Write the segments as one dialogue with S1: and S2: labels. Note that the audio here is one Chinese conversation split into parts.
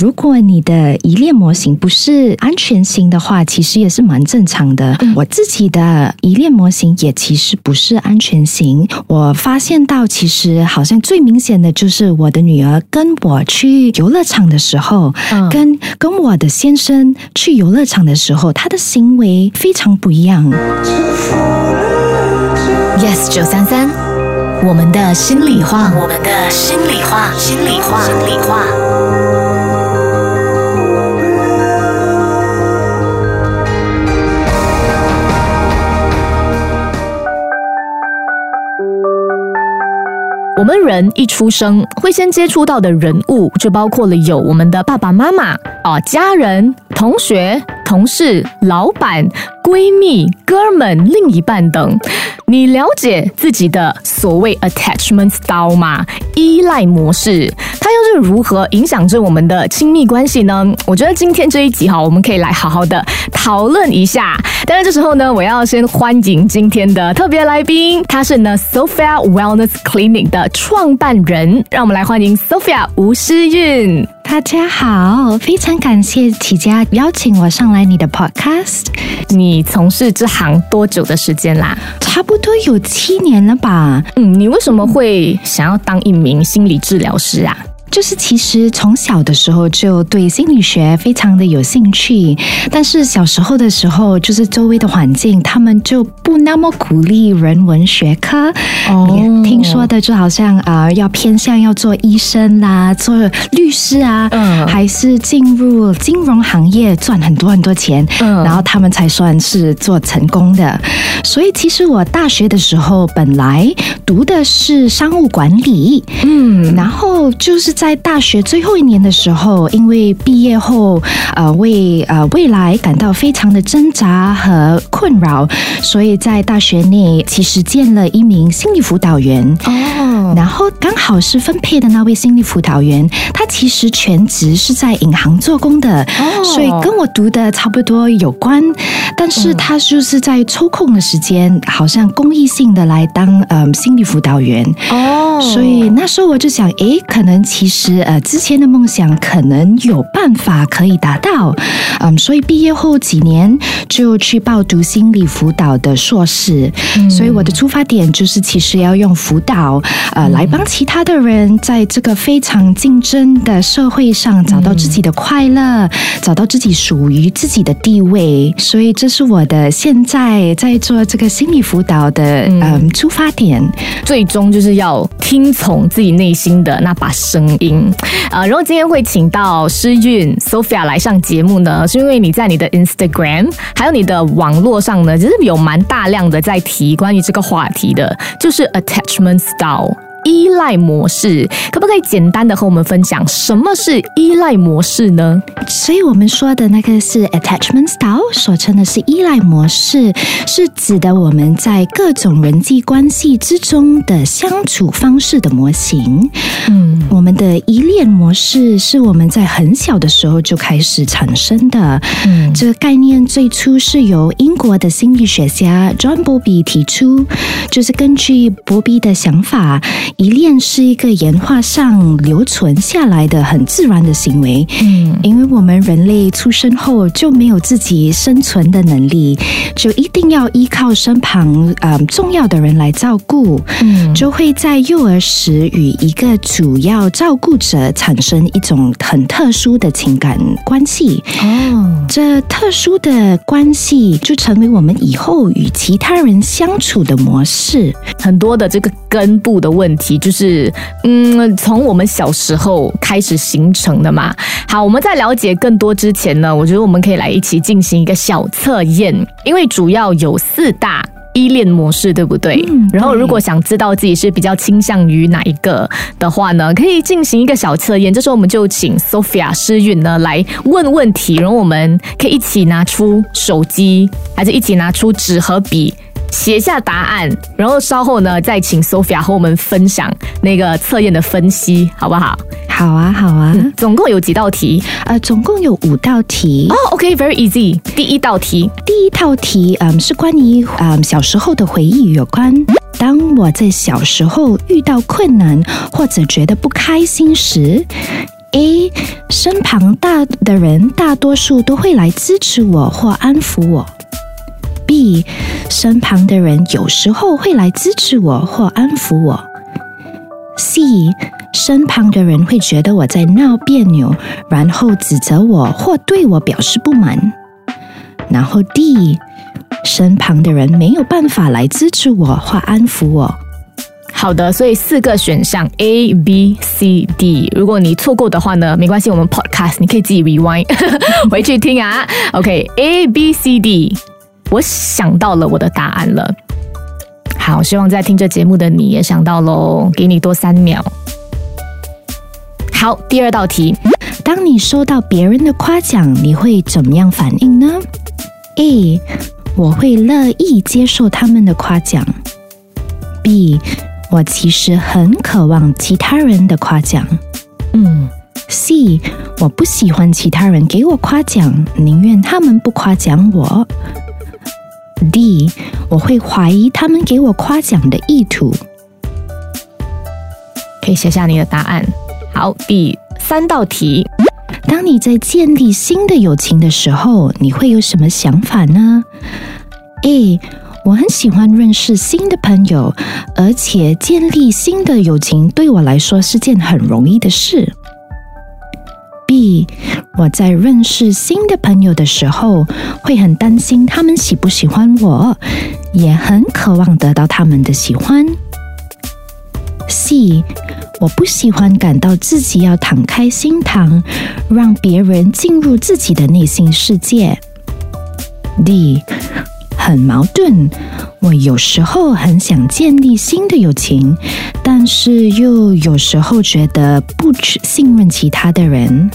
S1: 如果你的依恋模型不是安全型的话，其实也是蛮正常的。我自己的依恋模型也其实不是安全型。我发现到，其实好像最明显的就是我的女儿跟我去游乐场的时候，跟跟我的先生去游乐场的时候，他的行为非常不一样。
S2: Yes 九三三，我们的心里话，我们的心里话，心里话，心里话。我们人一出生，会先接触到的人物就包括了有我们的爸爸妈妈啊、家人、同学、同事、老板。闺蜜、哥们、另一半等，你了解自己的所谓 attachment style 吗？依赖模式，又是如何影响着我们的亲密关系呢？我觉得今天这一集哈，我们可以来好好的讨论一下。当然，这时候呢，我要先欢迎今天的特别来宾，他是呢 Sophia Wellness Clinic 的创办人，让我们来欢迎 Sophia 吴诗韵。
S1: 大家好，非常感谢体家邀请我上来你的 podcast。
S2: 你从事这行多久的时间啦？
S1: 差不多有七年了吧。
S2: 嗯，你为什么会想要当一名心理治疗师啊？
S1: 就是其实从小的时候就对心理学非常的有兴趣，但是小时候的时候，就是周围的环境，他们就不那么鼓励人文学科。哦，听说的就好像啊，要偏向要做医生啦，做律师啊，嗯，还是进入金融行业赚很多很多钱，嗯，然后他们才算是做成功的。所以其实我大学的时候本来读的是商务管理，嗯，然后就是在大学最后一年的时候，因为毕业后呃为呃未来感到非常的挣扎和困扰，所以在大学内其实见了一名心理辅导员。哦，然后刚好是分配的那位心理辅导员，他其实全职是在银行做工的，哦。所以跟我读的差不多有关，但是他就是在抽空的时。间好像公益性的来当嗯心理辅导员。哦，所以那时候我就想，诶，可能其实呃之前的梦想可能有办法可以达到，嗯，所以毕业后几年就去报读心理辅导的硕士，所以我的出发点就是其实要用辅导呃来帮其他的人在这个非常竞争的社会上找到自己的快乐，找到自己属于自己的地位，所以这是我的现在在做。这个心理辅导的嗯。出发点，
S2: 最终就是要听从自己内心的那把声音啊。然后今天会请到诗韵 Sophia 来上节目呢，是因为你在你的 Instagram 还有你的网络上呢，其实有蛮大量的在提关于这个话题的，就是 attachment style。依赖模式，可不可以简单的和我们分享什么是依赖模式呢？
S1: 所以我们说的那个是 attachment style，所称的是依赖模式，是指的我们在各种人际关系之中的相处方式的模型。嗯，我们的依恋模式是我们在很小的时候就开始产生的。嗯，这个概念最初是由英国的心理学家 John Bowlby 提出，就是根据波比的想法。依恋是一个演化上留存下来的很自然的行为，嗯，因为我们人类出生后就没有自己生存的能力，就一定要依靠身旁呃重要的人来照顾，嗯，就会在幼儿时与一个主要照顾者产生一种很特殊的情感关系，哦，这特殊的关系就成为我们以后与其他人相处的模式，
S2: 很多的这个根部的问题。就是，嗯，从我们小时候开始形成的嘛。好，我们在了解更多之前呢，我觉得我们可以来一起进行一个小测验，因为主要有四大依恋模式，对不对？然后，如果想知道自己是比较倾向于哪一个的话呢，可以进行一个小测验。这时候，我们就请 Sophia 诗韵呢来问问题，然后我们可以一起拿出手机，还是一起拿出纸和笔。写下答案，然后稍后呢，再请 Sophia 和我们分享那个测验的分析，好不好？
S1: 好啊，好啊。
S2: 总共有几道题？
S1: 呃，总共有五道题。
S2: 哦，OK，very easy。第一道题，
S1: 第一道题，嗯，是关于嗯小时候的回忆有关。当我在小时候遇到困难或者觉得不开心时。A 身旁大的人大多数都会来支持我或安抚我。B 身旁的人有时候会来支持我或安抚我。C 身旁的人会觉得我在闹别扭，然后指责我或对我表示不满。然后 D 身旁的人没有办法来支持我或安抚我。
S2: 好的，所以四个选项 A、B、C、D。如果你错过的话呢，没关系，我们 Podcast 你可以自己 rewind 回去听啊。OK，A、B、C、D，我想到了我的答案了。好，希望在听这节目的你也想到喽，给你多三秒。好，第二道题，
S1: 当你收到别人的夸奖，你会怎么样反应呢？A，我会乐意接受他们的夸奖。B。我其实很渴望其他人的夸奖。
S2: 嗯
S1: ，C，我不喜欢其他人给我夸奖，宁愿他们不夸奖我。D，我会怀疑他们给我夸奖的意图。
S2: 可以写下你的答案。好，第三道题，
S1: 当你在建立新的友情的时候，你会有什么想法呢？A。我很喜欢认识新的朋友，而且建立新的友情对我来说是件很容易的事。B，我在认识新的朋友的时候，会很担心他们喜不喜欢我，也很渴望得到他们的喜欢。C，我不喜欢感到自己要敞开心膛，让别人进入自己的内心世界。D。很矛盾，我有时候很想建立新的友情，但是又有时候觉得不信任其他的人，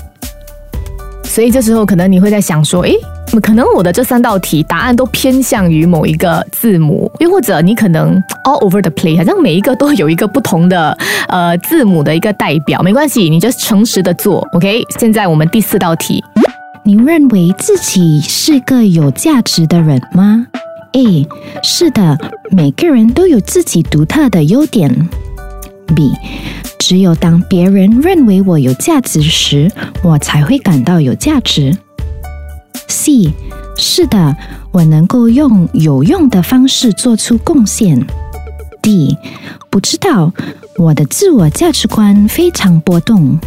S2: 所以这时候可能你会在想说，诶，可能我的这三道题答案都偏向于某一个字母，又或者你可能 all over the place，好像每一个都有一个不同的呃字母的一个代表，没关系，你就诚实的做，OK。现在我们第四道题，
S1: 你认为自己是个有价值的人吗？A 是的，每个人都有自己独特的优点。B 只有当别人认为我有价值时，我才会感到有价值。C 是的，我能够用有用的方式做出贡献。D 不知道，我的自我价值观非常波动。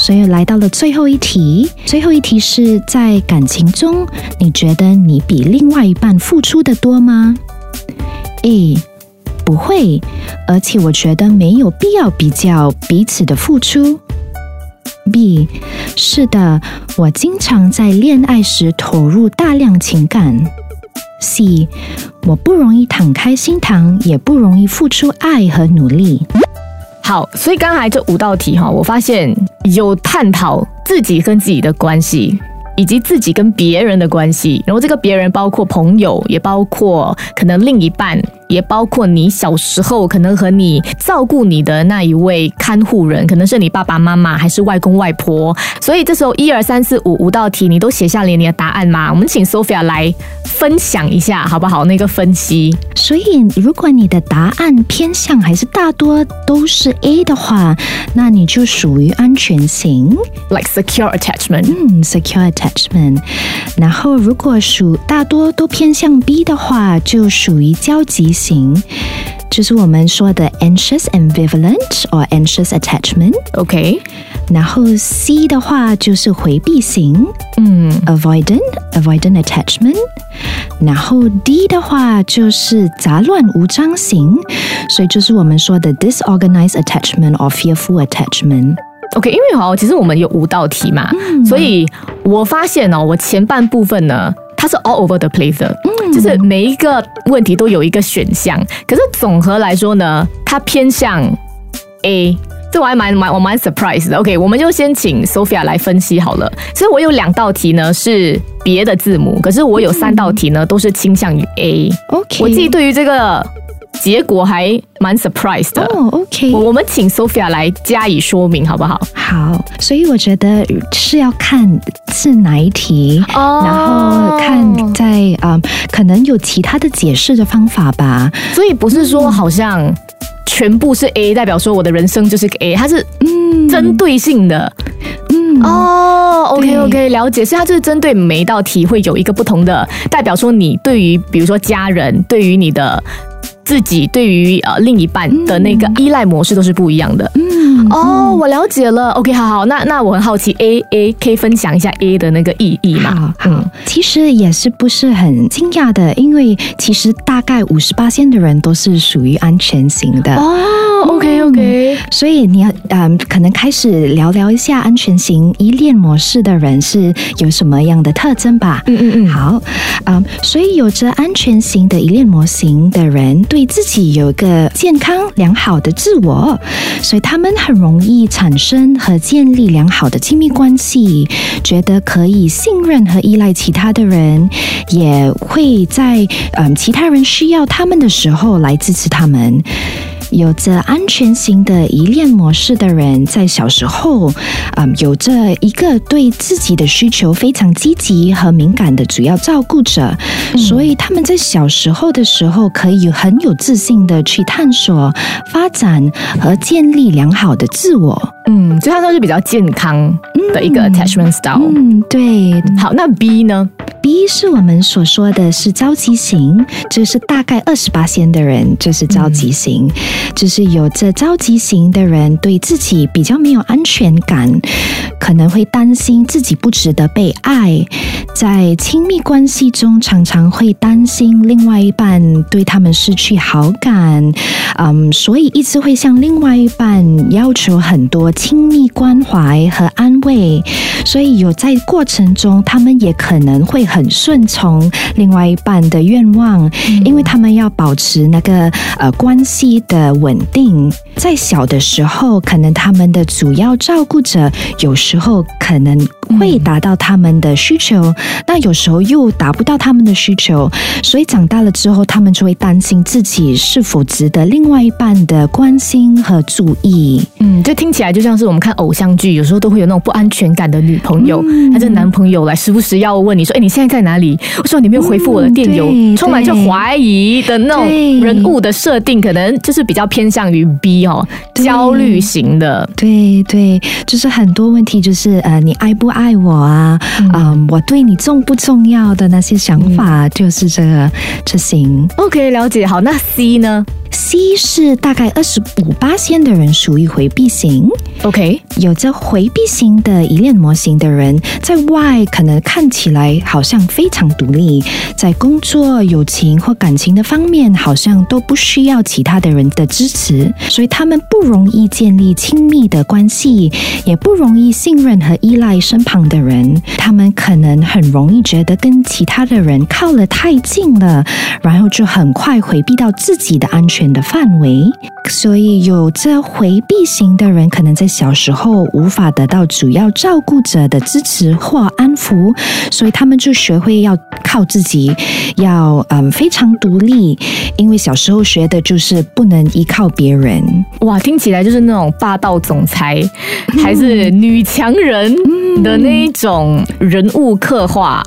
S1: 所以来到了最后一题，最后一题是在感情中，你觉得你比另外一半付出的多吗？A 不会，而且我觉得没有必要比较彼此的付出。B 是的，我经常在恋爱时投入大量情感。C 我不容易敞开心膛，也不容易付出爱和努力。
S2: 好，所以刚才这五道题哈，我发现有探讨自己跟自己的关系，以及自己跟别人的关系，然后这个别人包括朋友，也包括可能另一半。也包括你小时候可能和你照顾你的那一位看护人，可能是你爸爸妈妈还是外公外婆。所以这时候一二三四五五道题你都写下了你的答案吗？我们请 Sophia 来分享一下好不好？那个分析。
S1: 所以如果你的答案偏向还是大多都是 A 的话，那你就属于安全型
S2: ，like secure attachment。
S1: 嗯，secure attachment。然后如果属大多都偏向 B 的话，就属于交集。型就是我们说的 anxious ambivalent or anxious attachment。
S2: OK，
S1: 然后 C 的话就是回避型，
S2: 嗯
S1: ，avoidant avoidant attachment。然后 D 的话就是杂乱无章型，所以就是我们说的 disorganized attachment or fearful attachment。
S2: OK，因为哦，其实我们有五道题嘛，所以我发现哦，我前半部分呢。它是 all over the place 的，就是每一个问题都有一个选项，可是总和来说呢，它偏向 A，这我还蛮蛮我蛮 surprise 的。OK，我们就先请 Sophia 来分析好了。其实我有两道题呢是别的字母，可是我有三道题呢都是倾向于 A。
S1: OK，
S2: 我自己对于这个。结果还蛮 surprise 的
S1: 哦，OK，
S2: 我们请 Sophia 来加以说明，好不好？
S1: 好，所以我觉得是要看是哪一题，然后看在啊，可能有其他的解释的方法吧。
S2: 所以不是说好像全部是 A，代表说我的人生就是个 A，它是嗯。
S1: 嗯
S2: 针对性的。
S1: 嗯
S2: 哦，OK OK，了解，所以它就是针对每一道题会有一个不同的代表，说你对于比如说家人，对于你的自己，对于呃另一半的那个依赖模式都是不一样的。
S1: 嗯
S2: 哦，我了解了。OK，好好，那那我很好奇，A A 可以分享一下 A 的那个意义吗？
S1: 好好，其实也是不是很惊讶的，因为其实大概五十八线的人都是属于安全型的。
S2: 哦，OK OK，
S1: 所以你要嗯，可能开始聊聊一下安全型依恋模式的人是有什么样的特征吧。
S2: 嗯嗯嗯，
S1: 好，嗯，所以有着安全型的依恋模型的人，对自己有一个健康良好的自我，所以他们很容易产生和建立良好的亲密关系，觉得可以信任和依赖其他的人，也会在嗯其他人需要他们的时候来支持他们。有着安全型的依恋模式的人，在小时候，嗯，有着一个对自己的需求非常积极和敏感的主要照顾者，所以他们在小时候的时候，可以很有自信的去探索、发展和建立良好的自我。
S2: 嗯，所以它算是比较健康的一个 attachment style。
S1: 嗯，对。
S2: 好，那 B 呢
S1: ？B 是我们所说的是着急型，就是大概二十八线的人就是着急型，就是有着着急型的人对自己比较没有安全感，可能会担心自己不值得被爱，在亲密关系中常常会担心另外一半对他们失去好感，嗯，所以一直会向另外一半要求很多亲密关怀和安慰，所以有在过程中他们也可能会很顺从另外一半的愿望，因为他们要保持那个呃关系的稳定。在小的时候，可能他们的主要照顾者有时候可能会达到他们的需求，那有时候又达不到他们的需求，所以长大了之后，他们就会担心自己是否值得另外一半的关心和注意。
S2: 嗯，这听起来就像是我们看偶像剧，有时候都会有那种不安全感的女朋友，还是男朋友来时不时要问你说：“哎，你现在在哪里？”我说：“你没有回复我的电邮。
S1: 嗯
S2: 充满着怀疑的那种人物的设定，可能就是比较偏向于 B 哦，焦虑型的。
S1: 对对，就是很多问题，就是呃，你爱不爱我啊？嗯、我对你重不重要的那些想法，就是这个这型。
S2: OK，了解。好，那 C 呢
S1: C 是大概二十五八仙的人属于回避型
S2: ，？OK，
S1: 有着回避型的依恋模型的人，在外可能看起来好像非常独立，在工作、友情或感情的方面，好像都不需要其他的人的支持，所以他们不容易建立亲密的关系，也不容易信任和依依赖身旁的人。他们可能很容易觉得跟其他的人靠了太近了，然后就很快回避到自己的安全的范围。所以有着回避型的人，可能在小时候无法得到主要照顾者的支持或安抚，所以他们就学会要靠自己，要嗯非常独立，因为小时候学的就是不能依靠别人。
S2: 哇，听起来就是那种霸道总裁，还是女强人的那一种人物刻画。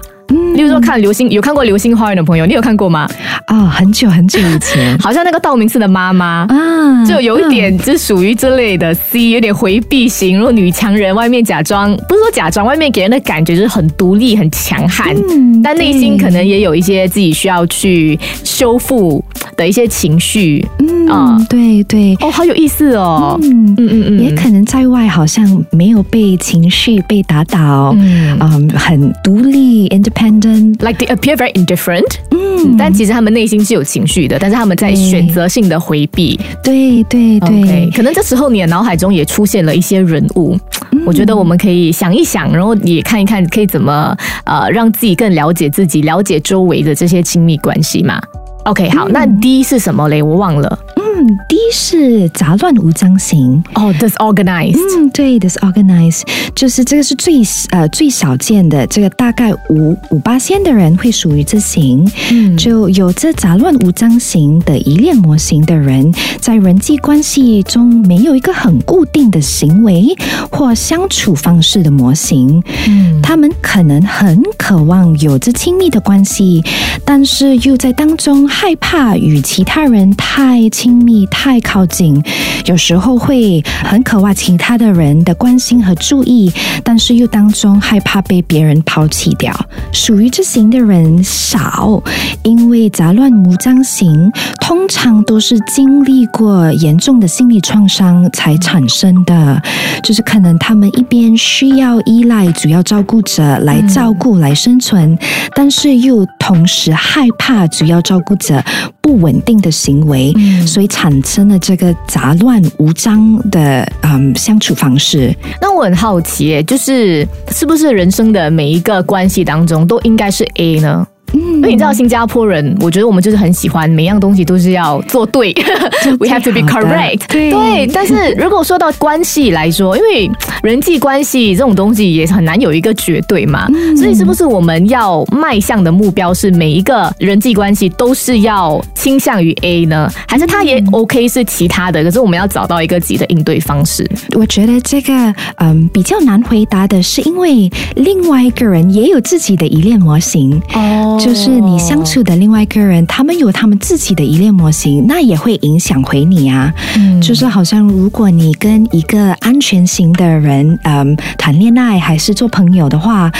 S2: 例如说看流星，有看过《流星花园》的朋友，你有看过吗？
S1: 啊、很久很久以前
S2: 好像那个道明寺的妈妈。
S1: 啊，
S2: 就有一点，就属于这类的 C，有点回避型，如果女强人，外面假装不是说假装，外面给人的感觉就是很独立、很强悍，
S1: 嗯
S2: 但内心可能也有一些自己需要去修复的一些情绪。
S1: 嗯
S2: 啊
S1: 对对，
S2: 哦，好有意思哦。
S1: 嗯。
S2: 嗯嗯嗯，
S1: 也可能在外好像没有被情绪被打倒，
S2: 嗯
S1: 嗯，很独立
S2: independent，like they appear very indifferent，
S1: 嗯，
S2: 但其实他们内心是有情绪的，但是他们在
S1: 对
S2: 选择性的回避。
S1: 对对对
S2: 可能这时候你的脑海中也出现了一些人物，我觉得我们可以想一想，然后也看一看可以怎么呃让自己更了解自己，了解周围的这些亲密关系嘛。OK，好，那 D 是什么嘞？我忘了。
S1: 嗯，第一是杂乱无章型。
S2: 哦、d i s o r g a n i z e d
S1: 嗯，对，disorganized 就是这个是最呃最少见的，这个大概五五八仙的人会属于这型。
S2: 嗯
S1: 就有着杂乱无章型的依恋模型的人，在人际关系中没有一个很固定的行为或相处方式的模型。
S2: 嗯
S1: 他们可能很渴望有着亲密的关系，但是又在当中害怕与其他人太亲密、太靠近，有时候会很渴望其他的人的关心和注意，但是又当中害怕被别人抛弃掉。属于这型的人少，因为杂乱无章型通常都是经历过严重的心理创伤才产生的，就是可能他们一边需要依赖主要照顾者来照顾、来生存，但是又同时害怕主要照顾者不稳定的行为，所以产生了这个杂乱无章的嗯相处方式。
S2: 那我很好奇，就是是不是人生的每一个关系当中都应该是 A 呢？因为你知道新加坡人，我觉得我们就是很喜欢每样东西都是要做对，we have to be correct。对，但是如果说到关系来说，因为人际关系这种东西也很难有一个绝对嘛，所以是不是我们要迈向的目标是每一个人际关系都是要倾向于 A 呢？还是他也 OK 是其他的？可是我们要找到一个自己的应对方式。
S1: 我觉得这个嗯比较难回答的是，因为另外一个人也有自己的依恋模型哦。就是你相处的另外一个人，他们有他们自己的依恋模型，那也会影响回你啊。嗯，就是好像如果你跟一个安全型的人，嗯，谈恋爱还是做朋友的话，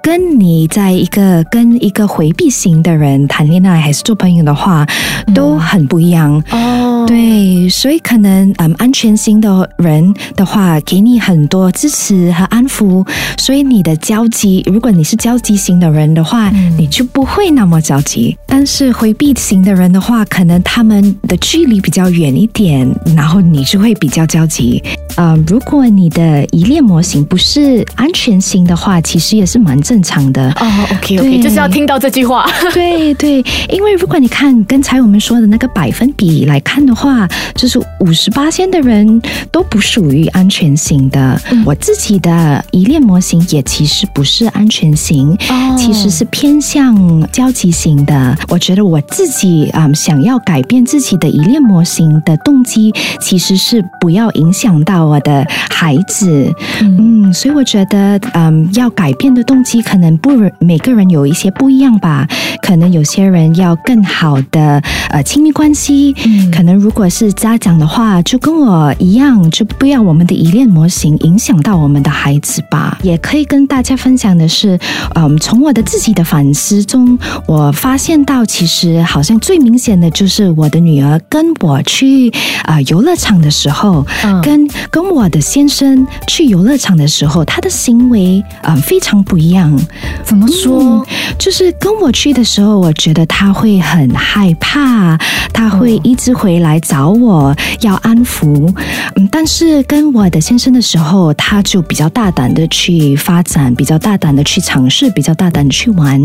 S1: 跟你在一个跟一个回避型的人谈恋爱还是做朋友的话，都很不一样哦。对，所以可能嗯，安全型的人的话，给你很多支持和安抚，所以你的交集，如果你是交集型的人的话，你就不。会那么着急，但是回避型的人的话，可能他们的距离比较远一点，然后你就会比较焦急。呃，如果你的依恋模型不是安全型的话，其实也是蛮正常的。
S2: 哦，OK OK，就是要听到这句话。
S1: 对对，因为如果你看刚才我们说的那个百分比来看的话，就是五十八线的人都不属于安全型的。我自己的依恋模型也其实不是安全型，其实是偏向交集型的。我觉得我自己啊，想要改变自己的依恋模型的动机，其实是不要影响到。我的孩子，嗯，所以我觉得，嗯，要改变的动机可能不每个人有一些不一样吧。可能有些人要更好的呃亲密关系，可能如果是家长的话，就跟我一样，就不要我们的依恋模型影响到我们的孩子吧。也可以跟大家分享的是，嗯，从我的自己的反思中，我发现到其实好像最明显的就是我的女儿跟我去啊游乐场的时候，跟跟我的先生去游乐场的时候，他的行为啊非常不一样。
S2: 怎么说？
S1: 就是跟我去的时候，我觉得他会很害怕，他会一直回来找我要安抚。嗯，但是跟我的先生的时候，他就比较大胆的去发展，比较大胆的去尝试，比较大胆的去玩。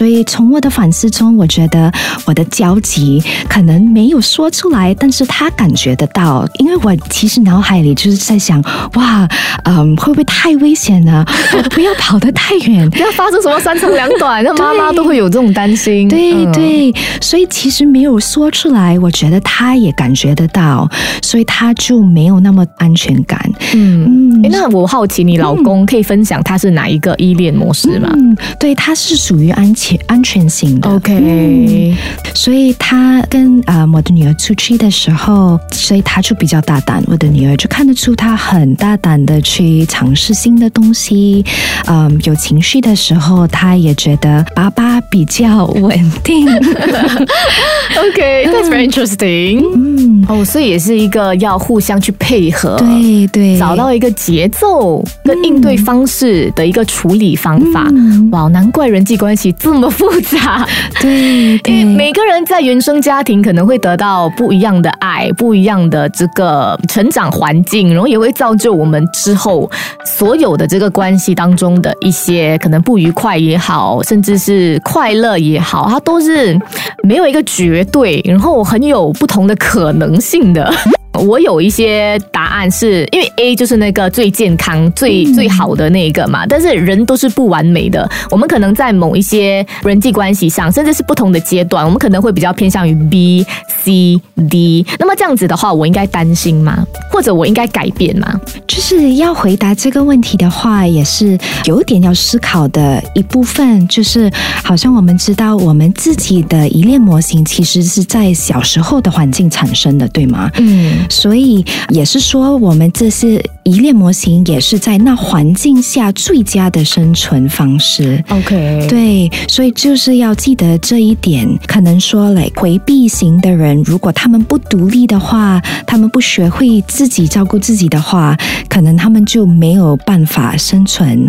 S1: 所以从我的反思中，我觉得我的焦急可能没有说出来，但是他感觉得到，因为我其实脑海里。就是在想，哇，嗯，会不会太危险呢？不要跑得太远，
S2: 不要发生什么三长两短，那妈妈都会有这种担心。
S1: 对对，所以其实没有说出来，我觉得他也感觉得到，所以他就没有那么安全感。
S2: 嗯，那我好奇，你老公可以分享他是哪一个依恋模式吗？
S1: 嗯，对，他是属于安全安全性的。
S2: OK，
S1: 所以他跟啊我的女儿出去的时候，所以他就比较大胆，我的女儿就看。看得出他很大胆的去尝试新的东西，嗯，有情绪的时候，他也觉得爸爸比较稳定。
S2: OK，that's very interesting。嗯，哦，所以也是一个要互相去配合，
S1: 对对，
S2: 找到一个节奏跟应对方式的一个处理方法。哇，难怪人际关系这么复杂。
S1: 对 对，
S2: 每个人在原生家庭可能会得到不一样的爱，不一样的这个成长环境。然后也会造就我们之后所有的这个关系当中的一些可能不愉快也好，甚至是快乐也好，它都是没有一个绝对，然后很有不同的可能性的。我有一些答案是因为 A 就是那个最健康、最最好的那一个嘛，但是人都是不完美的，我们可能在某一些人际关系上，甚至是不同的阶段，我们可能会比较偏向于 B、C、D。那么这样子的话，我应该担心吗？或者我应该改变吗？
S1: 就是要回答这个问题的话，也是有点要思考的一部分。就是好像我们知道，我们自己的依恋模型其实是在小时候的环境产生的，对吗？
S2: 嗯，
S1: 所以也是说，我们这是依恋模型，也是在那环境下最佳的生存方式。
S2: OK，
S1: 对，所以就是要记得这一点。可能说嘞，回避型的人，如果他们不独立的话，他们不学会自己照顾自己的话，可能他们就没有办法生存。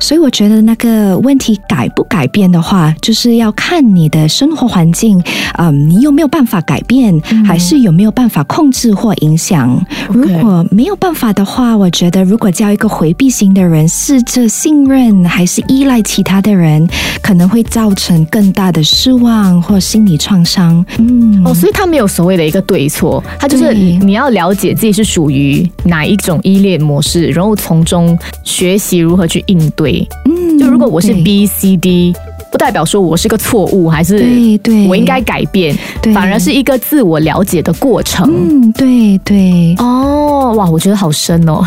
S1: 所以我觉得那个问题改不改变的话，就是要看你的生活环境，嗯，你有没有办法改变，还是有没有办法控制或影响。如果没有办法的话，我觉得如果叫一个回避型的人试着信任还是依赖其他的人，可能会造成更大的失望或心理创伤。嗯，
S2: 哦，所以他没有所谓的一个对错，他就是你要了解自己是属于哪一种依恋模式，然后从中学习如何去应对。
S1: 嗯
S2: 就如果我是 B、C、D，不代表说我是个错误，还是
S1: 对对
S2: 我应该改变，反而是一个自我了解的过程。
S1: 嗯，对对，
S2: 哦，哇，我觉得好深哦，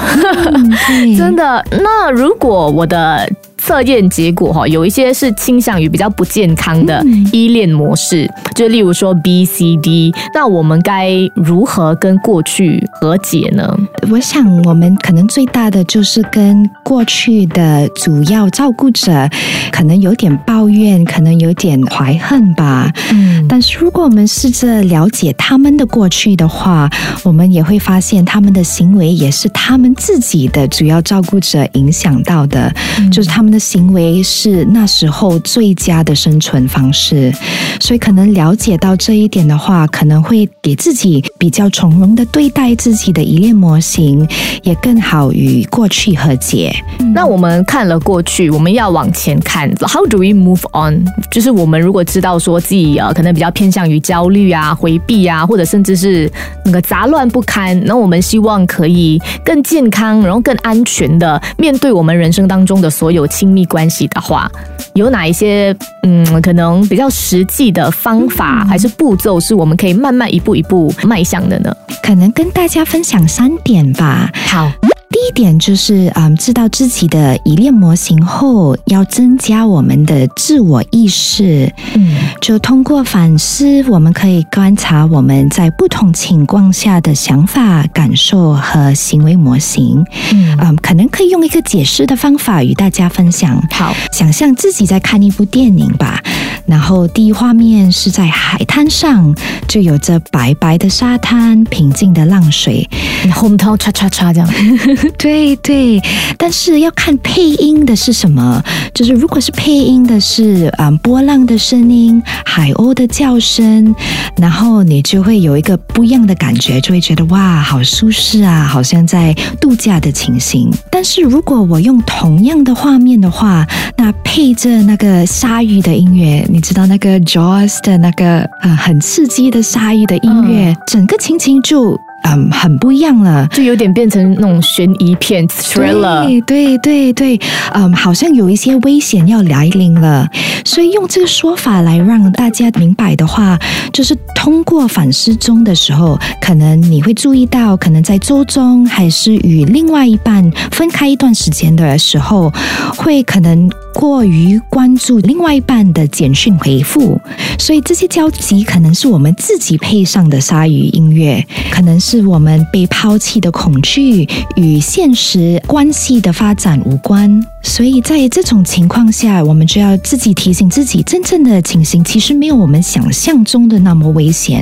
S1: 嗯，
S2: 真的。那如果我的测验结果哈，有一些是倾向于比较不健康的
S1: 嗯
S2: 依恋模式，就例如说 B、C、D，那我们该如何跟过去和解呢？
S1: 我想，我们可能最大的就是跟过去的主要照顾者，可能有点抱怨，可能有点怀恨吧。
S2: 嗯，
S1: 但是如果我们试着了解他们的过去的话，我们也会发现他们的行为也是他们自己的主要照顾者影响到的，就是他们的行为是那时候最佳的生存方式。所以可能了解到这一点的话，可能会给自己比较从容的对待自己的依恋模型，也更好与过去和解。
S2: 那我们看了过去，我们要往前看。How do we move on？就是我们如果知道说自己呃可能比较偏向于焦虑啊、回避啊，或者甚至是那个杂乱不堪，那我们希望可以更健康，然后更安全的面对我们人生当中的所有亲密关系的话，有哪一些嗯可能比较实际的方法还是步骤，是我们可以慢慢一步一步迈向的呢？
S1: 可能跟大家分享三点吧。
S2: 好，
S1: 第一点就是，嗯，知道自己的依恋模型后，要增加我们的自我意识。
S2: 嗯
S1: 就通过反思，我们可以观察我们在不同情况下的想法、感受和行为模型。
S2: 嗯，
S1: 嗯，可能可以用一个解释的方法与大家分享。
S2: 好，
S1: 想象自己在看一部电影吧，然后第一画面是在海滩上，就有着白白的沙滩、平静的浪水。
S2: 红涛叉叉叉这样。
S1: 对对，但是要看配音的是什么。就是如果是配音的是嗯波浪的声音、海鸥的叫声，然后你就会有一个不一样的感觉，就会觉得哇，好舒适啊，好像在度假的情形。但是如果我用同样的画面的话，那配着那个鲨鱼的音乐，你知道那个 Jaws 的那个呃很刺激的鲨鱼的音乐，整个情形就嗯很不一样了。
S2: 就有点变成那种悬疑片 thriller。
S1: 对对对对，嗯，好像有一些危险要来临了，所以用这个说法来让大家明白的话，就是通过反思中的时候，可能你会注意到，可能在周中还是与另外一半分开一段时间的时候，会可能过于关注另外一半的简讯回复，所以这些交集可能是我们自己配上的鲨鱼音乐，可能是是我们被抛弃的恐惧与现实关系的发展无关。所以在这种情况下，我们就要自己提醒自己，真正的情形其实没有我们想象中的那么危险。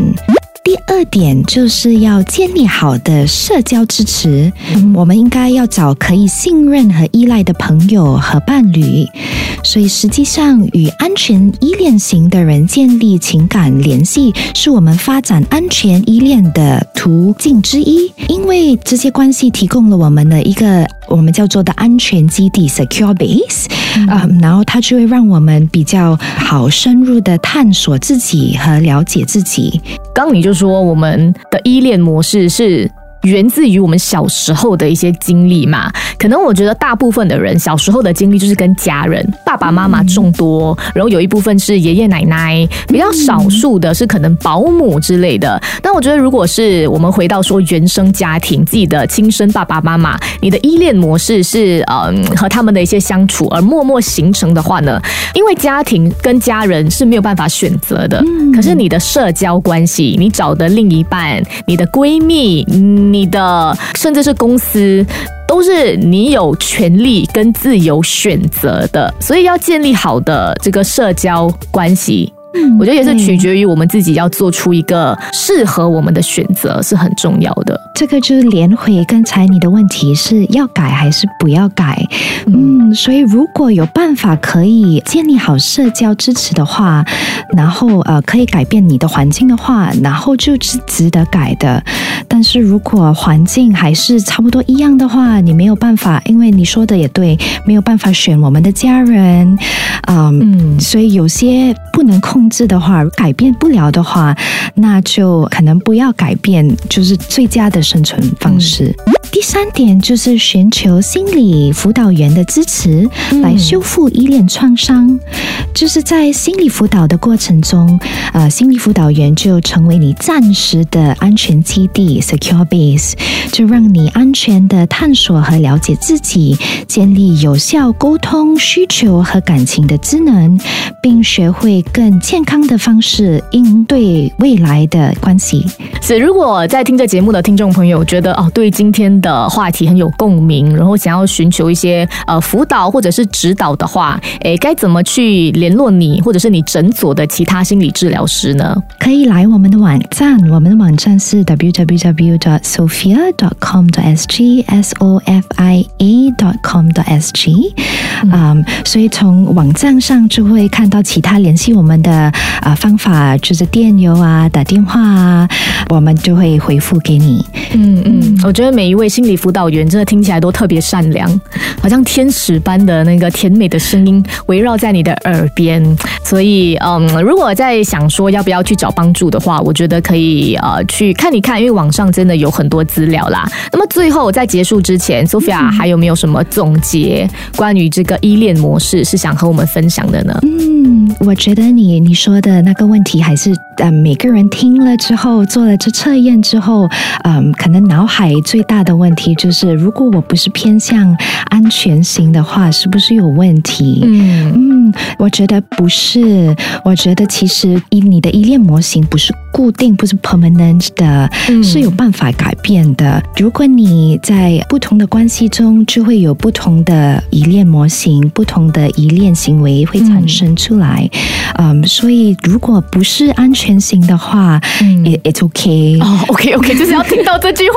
S1: 第二点就是要建立好的社交支持，我们应该要找可以信任和依赖的朋友和伴侣。所以实际上与安全依恋型的人建立情感联系，是我们发展安全依恋的途径之一。因为这些关系提供了我们的一个我们叫做的安全基地 （secure base），啊、然后它就会让我们比较好深入的探索自己和了解自己。
S2: 刚你就就说我们的依恋模式是。源自于我们小时候的一些经历嘛，可能我觉得大部分的人小时候的经历就是跟家人、爸爸妈妈众多，然后有一部分是爷爷奶奶，比较少数的是可能保姆之类的。但我觉得，如果是我们回到说原生家庭，自己的亲生爸爸妈妈，你的依恋模式是嗯和他们的一些相处而默默形成的话呢？因为家庭跟家人是没有办法选择的，可是你的社交关系，你找的另一半，你的闺蜜，嗯你的甚至是公司，都是你有权利跟自由选择的，所以要建立好的这个社交关系。我觉得也是取决于我们自己要做出一个适合我们的选择是很重要的。
S1: 这个就是连回刚才你的问题是要改还是不要改？嗯，所以如果有办法可以建立好社交支持的话，然后呃可以改变你的环境的话，然后就是值得改的。但是如果环境还是差不多一样的话，你没有办法，因为你说的也对，没有办法选我们的家人，嗯，所以有些不能控控制的话，改变不了的话，那就可能不要改变，就是最佳的生存方式。第三点就是寻求心理辅导员的支持，来修复依恋创伤。就是在心理辅导的过程中，呃，心理辅导员就成为你暂时的安全基地 （secure base），就让你安全的探索和了解自己，建立有效沟通需求和感情的职能，并学会更健康的方式应对未来的关系。
S2: 所以，如果在听这节目的听众朋友觉得哦，对今天的话题很有共鸣，然后想要寻求一些呃辅导或者是指导的话，诶，该怎么去联络你，或者是你诊所的其他心理治疗师呢？
S1: 可以来我们的网站，我们的网站是 www.sophia.com.sg，s o f i a 嗯，所以从网站上就会看到其他联系我们的啊方法，就是电邮啊、打电话啊，我们就会回复给你。
S2: 嗯嗯，我觉得每一位心理辅导员真的听起来都特别善良，好像天使般的那个甜美的声音围绕在你的耳边。所以，嗯，如果在想说要不要去找帮助的话，我觉得可以呃去看一看，因为网上真的有很多资料啦。那么最后在结束之前，Sophia 还有没有什么总结关于这个依恋模式是想和我们分享的呢？
S1: 嗯，我觉得你你说的那个问题还是呃每个人听了之后做了这测验之后，嗯，可能脑海最大的问题就是，如果我不是偏向安全型的话，是不是有问题？嗯嗯，我觉得不是，我觉得其实依你的依恋模型不是固定，不是 permanent 的，是有办法改变的。如果你在不同的关系中，就会有不同的依恋模型，不同的依恋行为会产生出来。嗯，所以如果不是安全型的话，也 it's okay。
S2: 哦，OK OK，就是要听到这句话。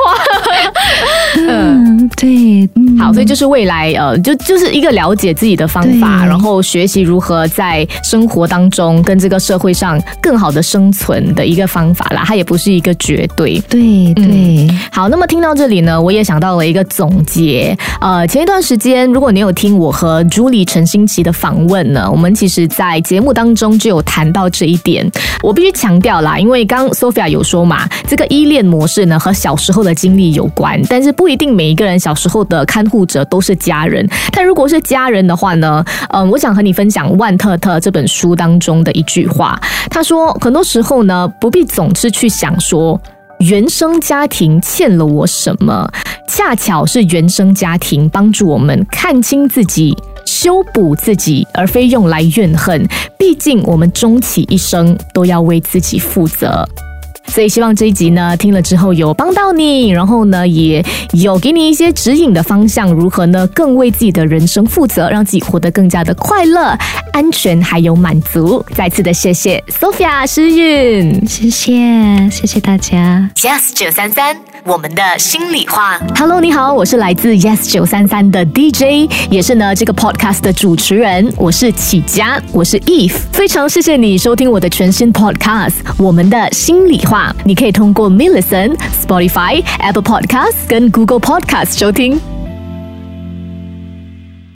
S1: 嗯，对，
S2: 好，所以就是未来呃，就就是一个了解自己的方法，然后学习如何在生活当中跟这个社会上更好的生存的一个方法啦。它也不是一个绝对。
S1: 对对，
S2: 好，那么听到这里呢，我也想到了一个总结。呃，前一段时间，如果你有听我和朱莉陈新奇的访问呢，我们其实在节目当中就有谈到这一点。我必须强调啦，因为刚 Sophia 有说嘛，这个依恋模式呢和小时候的经历有关，但是不一定每一个人小时候的看护者都是家人。但如果是家人的话呢，嗯，我想和你分分享万特特这本书当中的一句话，他说，很多时候呢，不必总是去想说。原生家庭欠了我什么？恰巧是原生家庭帮助我们看清自己、修补自己，而非用来怨恨。毕竟我们终其一生都要为自己负责。所以希望这一集呢听了之后有帮到你，然后呢也有给你一些指引的方向，如何呢更为自己的人生负责，让自己活得更加的快乐、安全还有满足。再次的谢谢 Sophia 诗韵，
S1: 谢谢谢谢大家。
S2: Just 九三三。我们的心里话。Hello，你好，我是来自 Yes 九三三的 DJ，也是呢这个 podcast 的主持人。我是启佳，我是 Eve。非常谢谢你收听我的全新 podcast《我们的心里话》。你可以通过 m i l l i c e n t Spotify、Apple Podcast 跟 Google Podcast 收听。